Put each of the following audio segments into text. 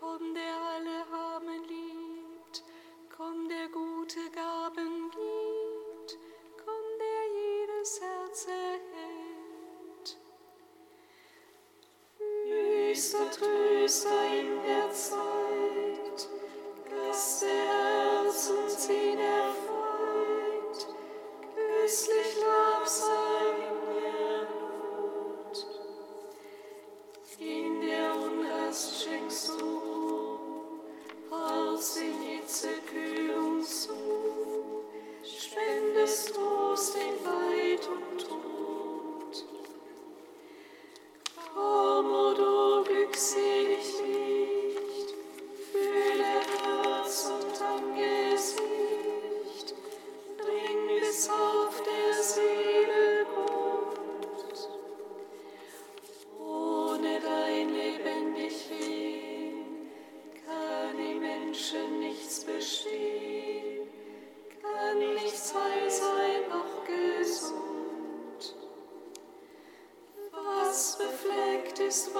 Komm, der alle Armen liebt, komm, der gute Gaben gibt, komm, der jedes Herz erhält. Höchster Tröster in der Zeit, Gast der Herzen, sie der this.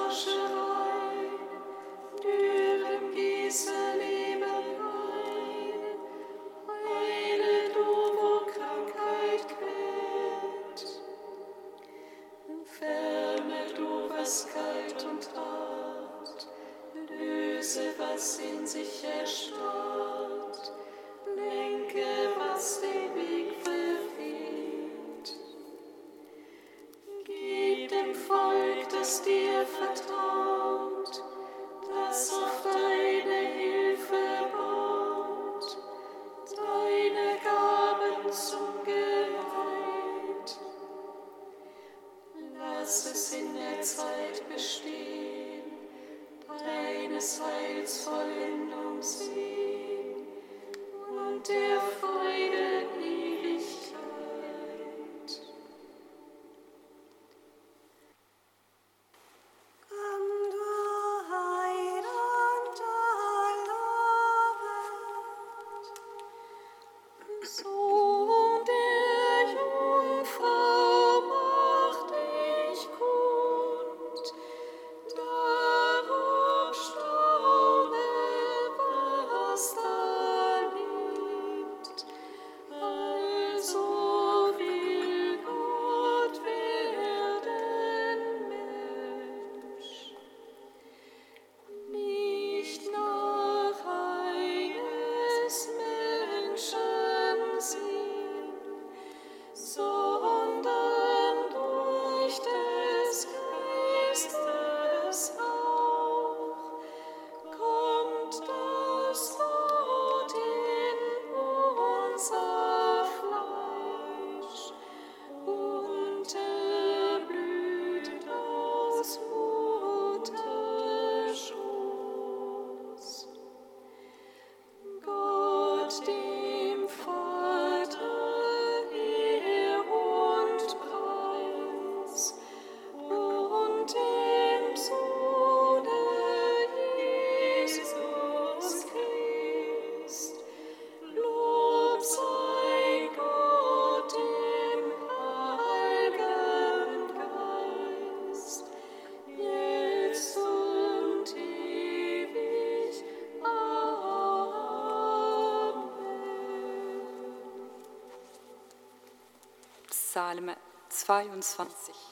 22.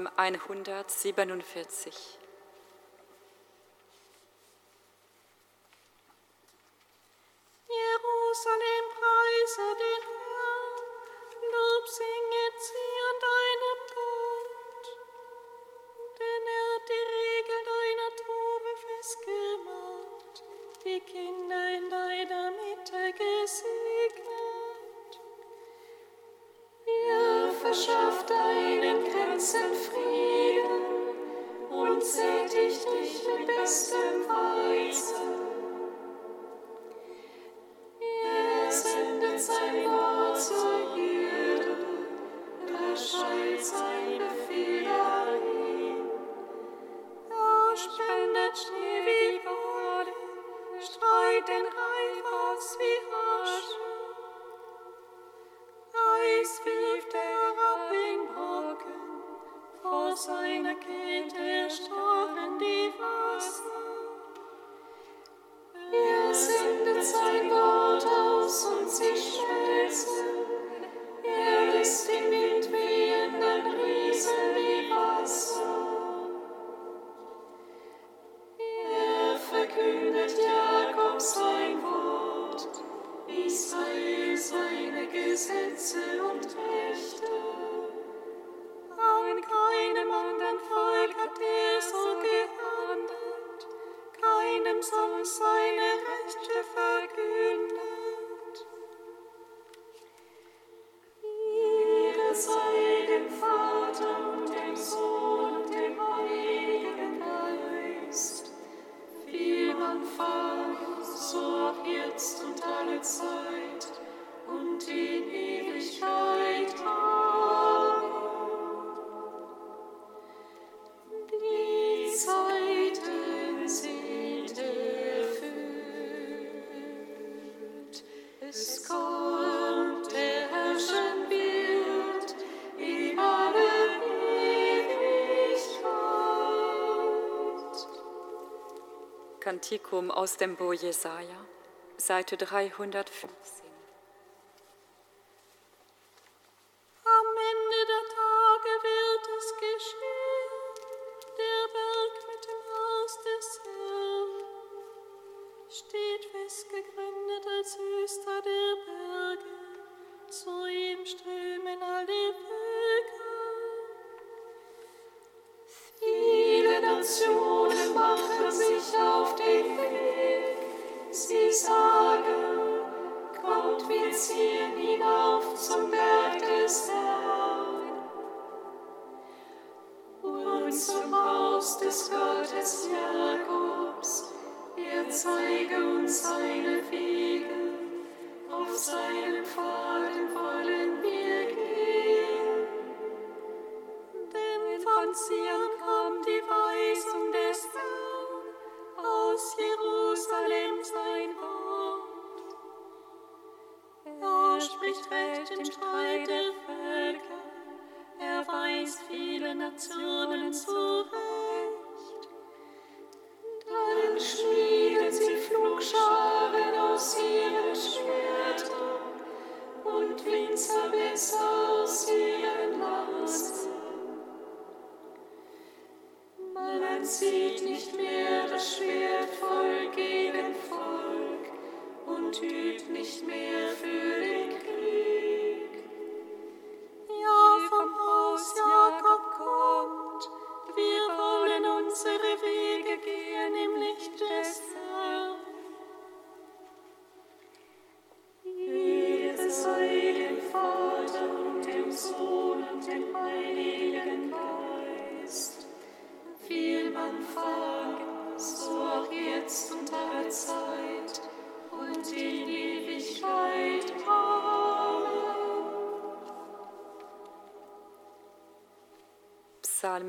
Psalm 147. Jerusalem preise den Herrn, Lob singet sie an deinem Gott. Denn er hat die Regel deiner Tube festgemacht, die Kinder in deiner Mitte gesegnet. Er verschafft deinen Frieden und sättigt dich mit bestem Weizen. Seine Rechte verkündet. Kantikum aus dem Buch Jesaja, Seite 315. Am Ende der Tage wird es geschehen, der Berg mit dem Haus des Herrn steht fest gegründet als höchster der Berge, zu ihm strömen alle Völker. Viele Nationen Gottes Jakobs. Er zeige uns seine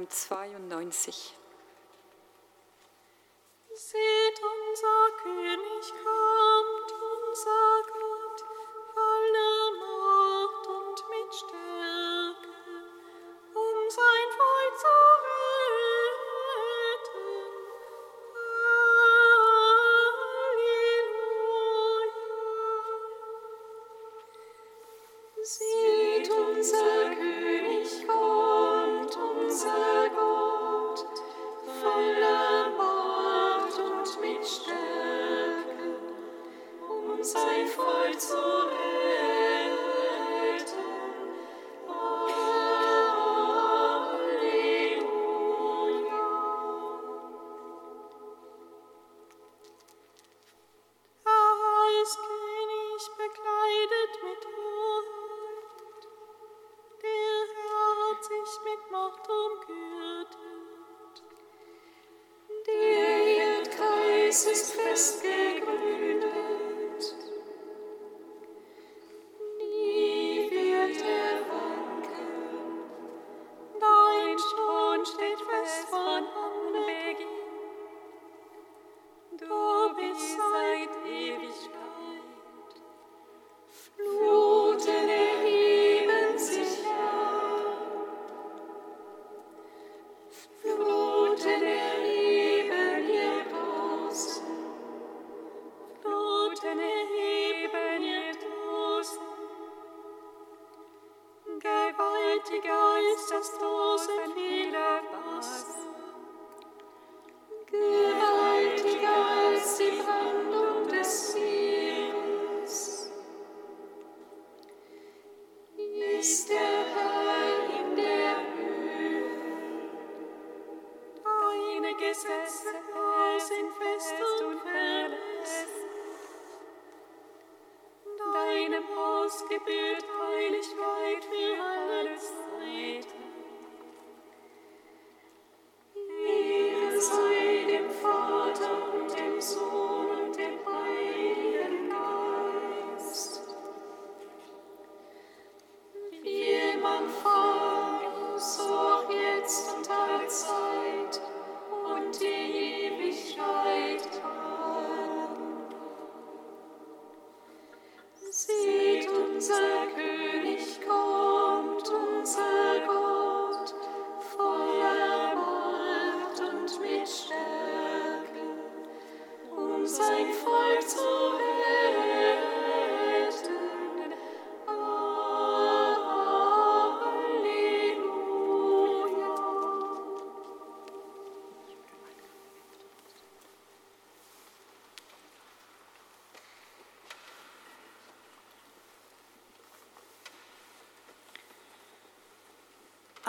92.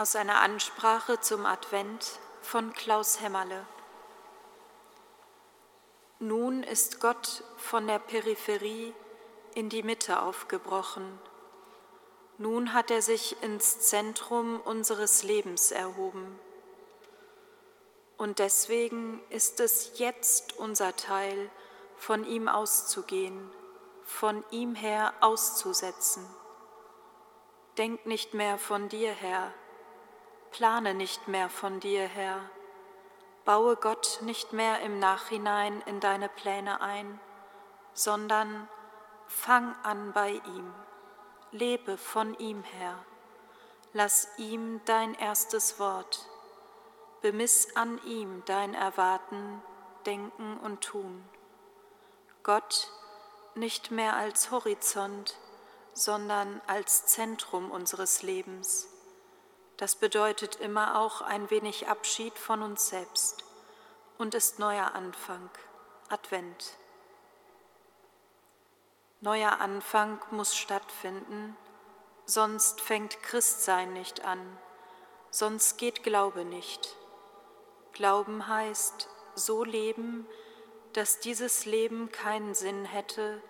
aus einer Ansprache zum Advent von Klaus Hämmerle. Nun ist Gott von der Peripherie in die Mitte aufgebrochen. Nun hat er sich ins Zentrum unseres Lebens erhoben. Und deswegen ist es jetzt unser Teil, von ihm auszugehen, von ihm her auszusetzen. Denk nicht mehr von dir her, Plane nicht mehr von dir, her, Baue Gott nicht mehr im Nachhinein in deine Pläne ein, sondern fang an bei ihm. Lebe von ihm, her, Lass ihm dein erstes Wort. Bemiss an ihm dein Erwarten, Denken und Tun. Gott nicht mehr als Horizont, sondern als Zentrum unseres Lebens das bedeutet immer auch ein wenig Abschied von uns selbst und ist neuer Anfang, Advent. Neuer Anfang muss stattfinden, sonst fängt Christsein nicht an, sonst geht Glaube nicht. Glauben heißt so leben, dass dieses Leben keinen Sinn hätte,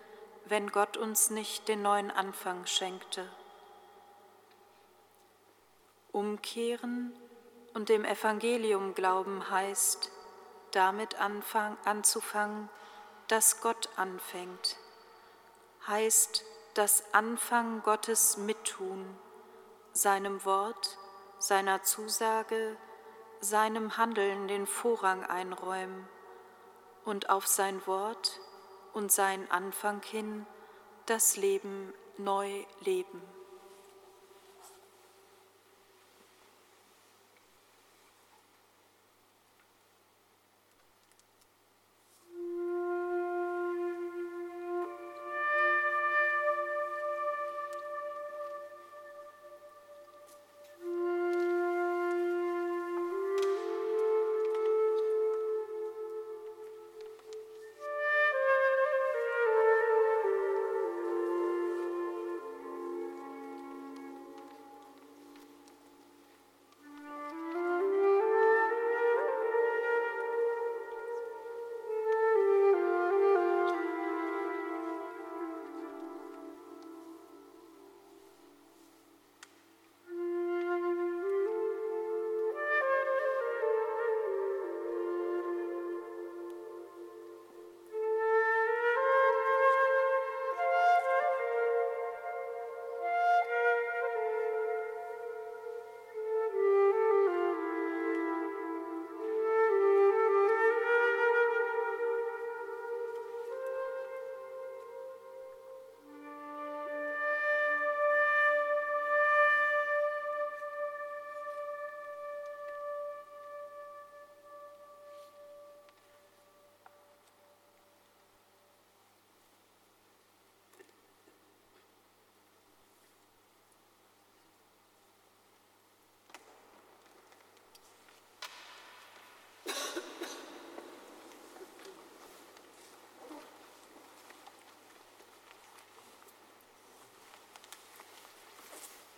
wenn Gott uns nicht den neuen Anfang schenkte. Umkehren und dem Evangelium glauben heißt, damit anfang, anzufangen, dass Gott anfängt, heißt das Anfang Gottes mittun, seinem Wort, seiner Zusage, seinem Handeln den Vorrang einräumen und auf sein Wort und seinen Anfang hin das Leben neu leben.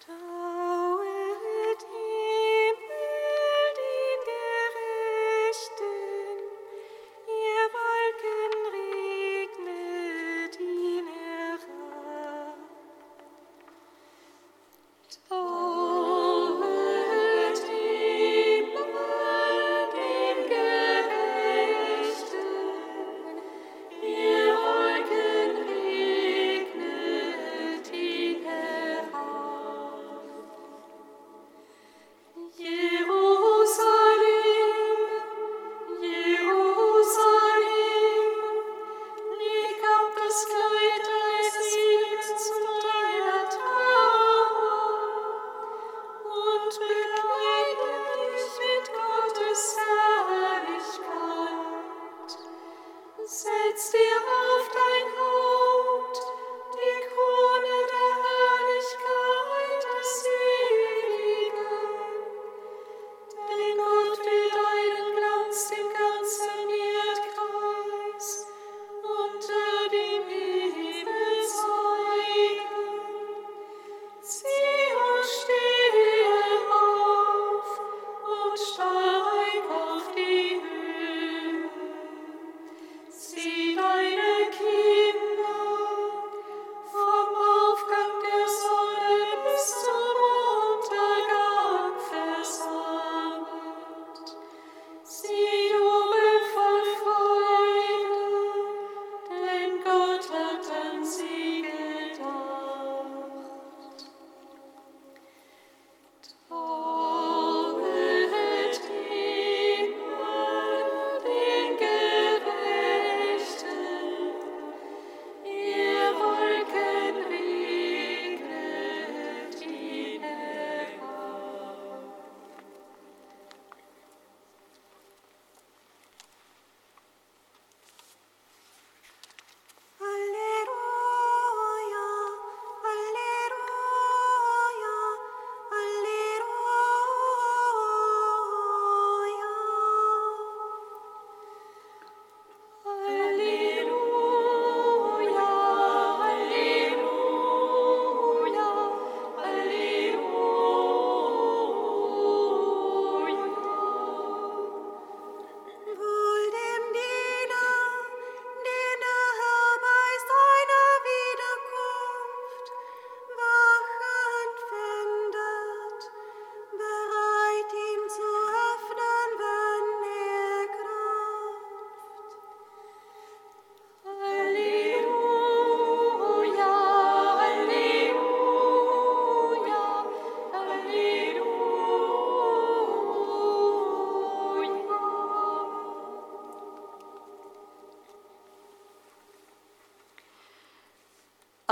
Oh.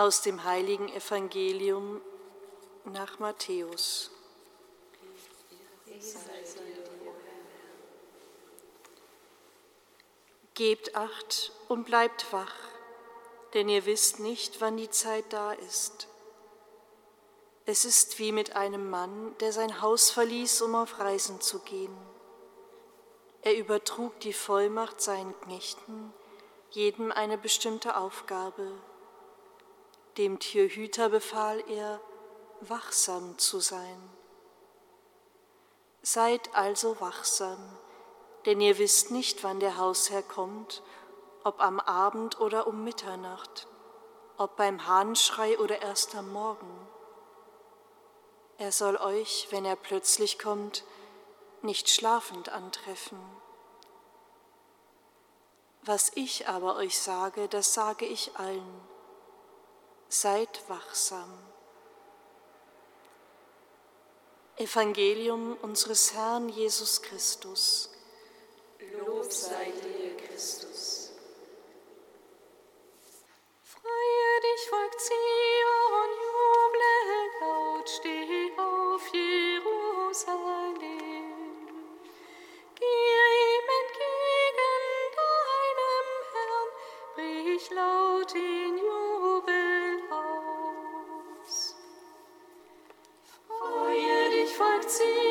Aus dem heiligen Evangelium nach Matthäus. Gebt acht und bleibt wach, denn ihr wisst nicht, wann die Zeit da ist. Es ist wie mit einem Mann, der sein Haus verließ, um auf Reisen zu gehen. Er übertrug die Vollmacht seinen Knechten, jedem eine bestimmte Aufgabe. Dem Tierhüter befahl er, wachsam zu sein. Seid also wachsam, denn ihr wisst nicht, wann der Hausherr kommt, ob am Abend oder um Mitternacht, ob beim Hahnschrei oder erst am Morgen. Er soll euch, wenn er plötzlich kommt, nicht schlafend antreffen. Was ich aber euch sage, das sage ich allen. Seid wachsam. Evangelium unseres Herrn Jesus Christus. Lob sei dir, Christus. Freue dich, Volk Zion, juble laut, steh auf, Jerusalem. Gehe ihm entgegen, deinem Herrn, brich laut in Jubel dich,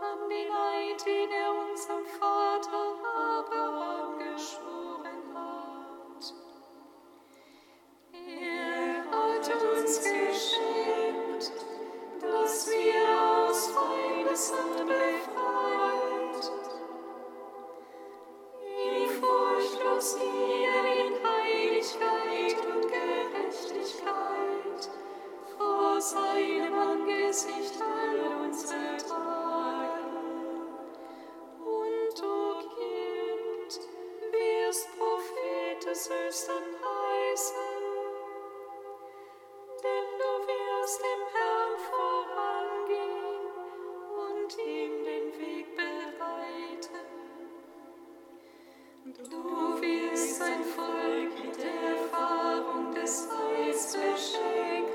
an den Eid, den er unserem Vater Abraham Du wirst sein Volk mit der Erfahrung des Heils beschenken,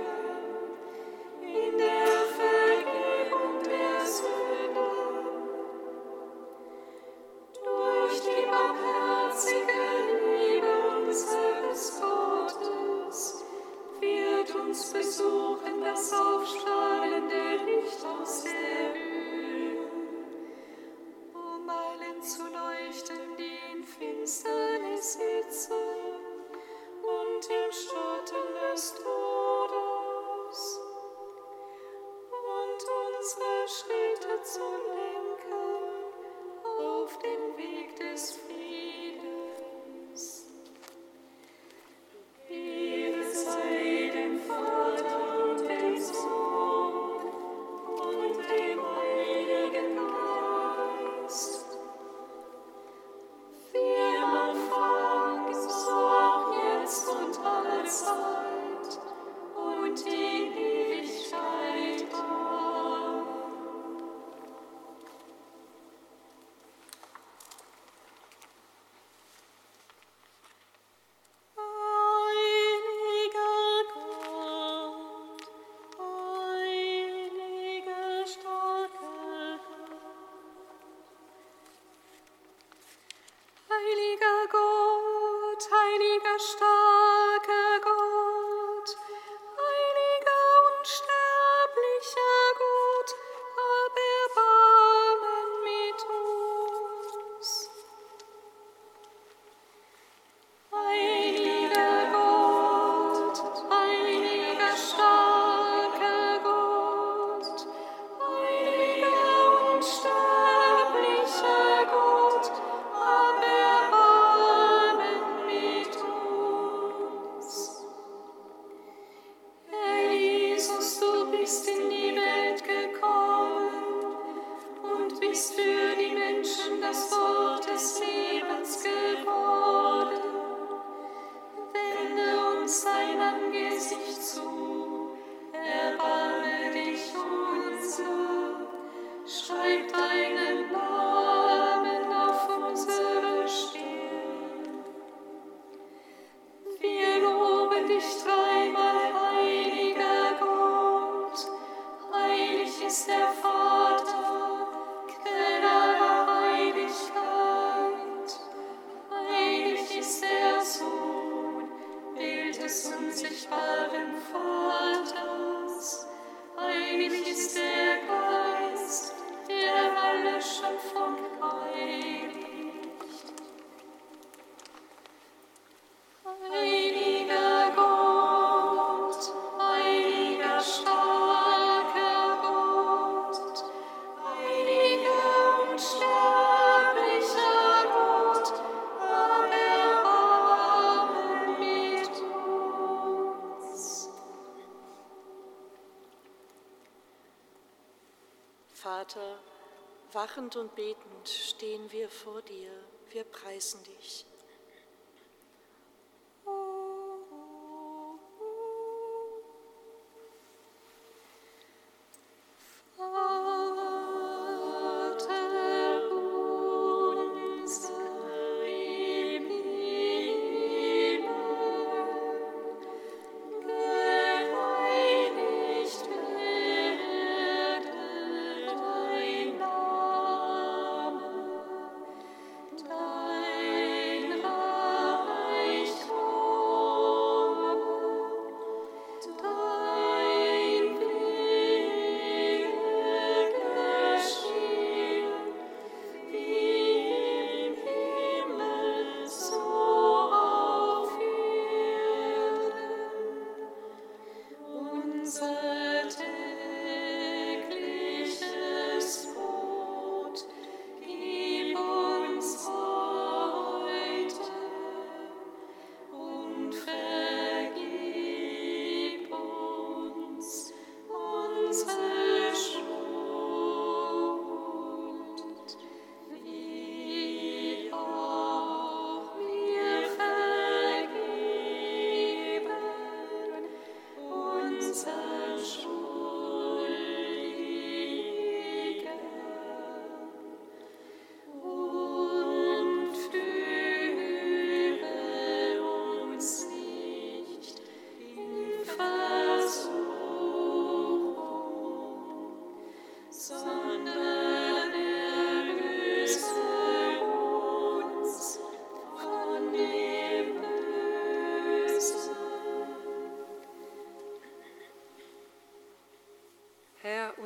wachend und betend stehen wir vor dir, wir preisen dich.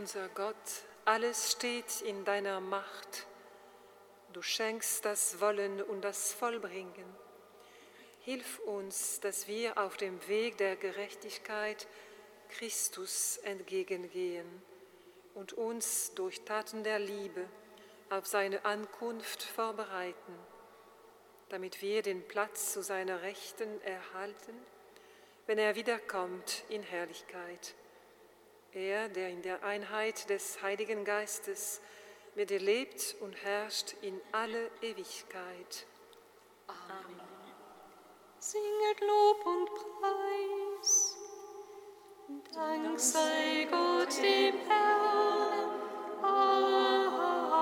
Unser Gott, alles steht in deiner Macht. Du schenkst das Wollen und das Vollbringen. Hilf uns, dass wir auf dem Weg der Gerechtigkeit Christus entgegengehen und uns durch Taten der Liebe auf seine Ankunft vorbereiten, damit wir den Platz zu seiner Rechten erhalten, wenn er wiederkommt in Herrlichkeit. Er, der in der Einheit des Heiligen Geistes mit dir lebt und herrscht in alle Ewigkeit. Amen. Singet Lob und Preis. Dank sei Gott im Herrn. Amen.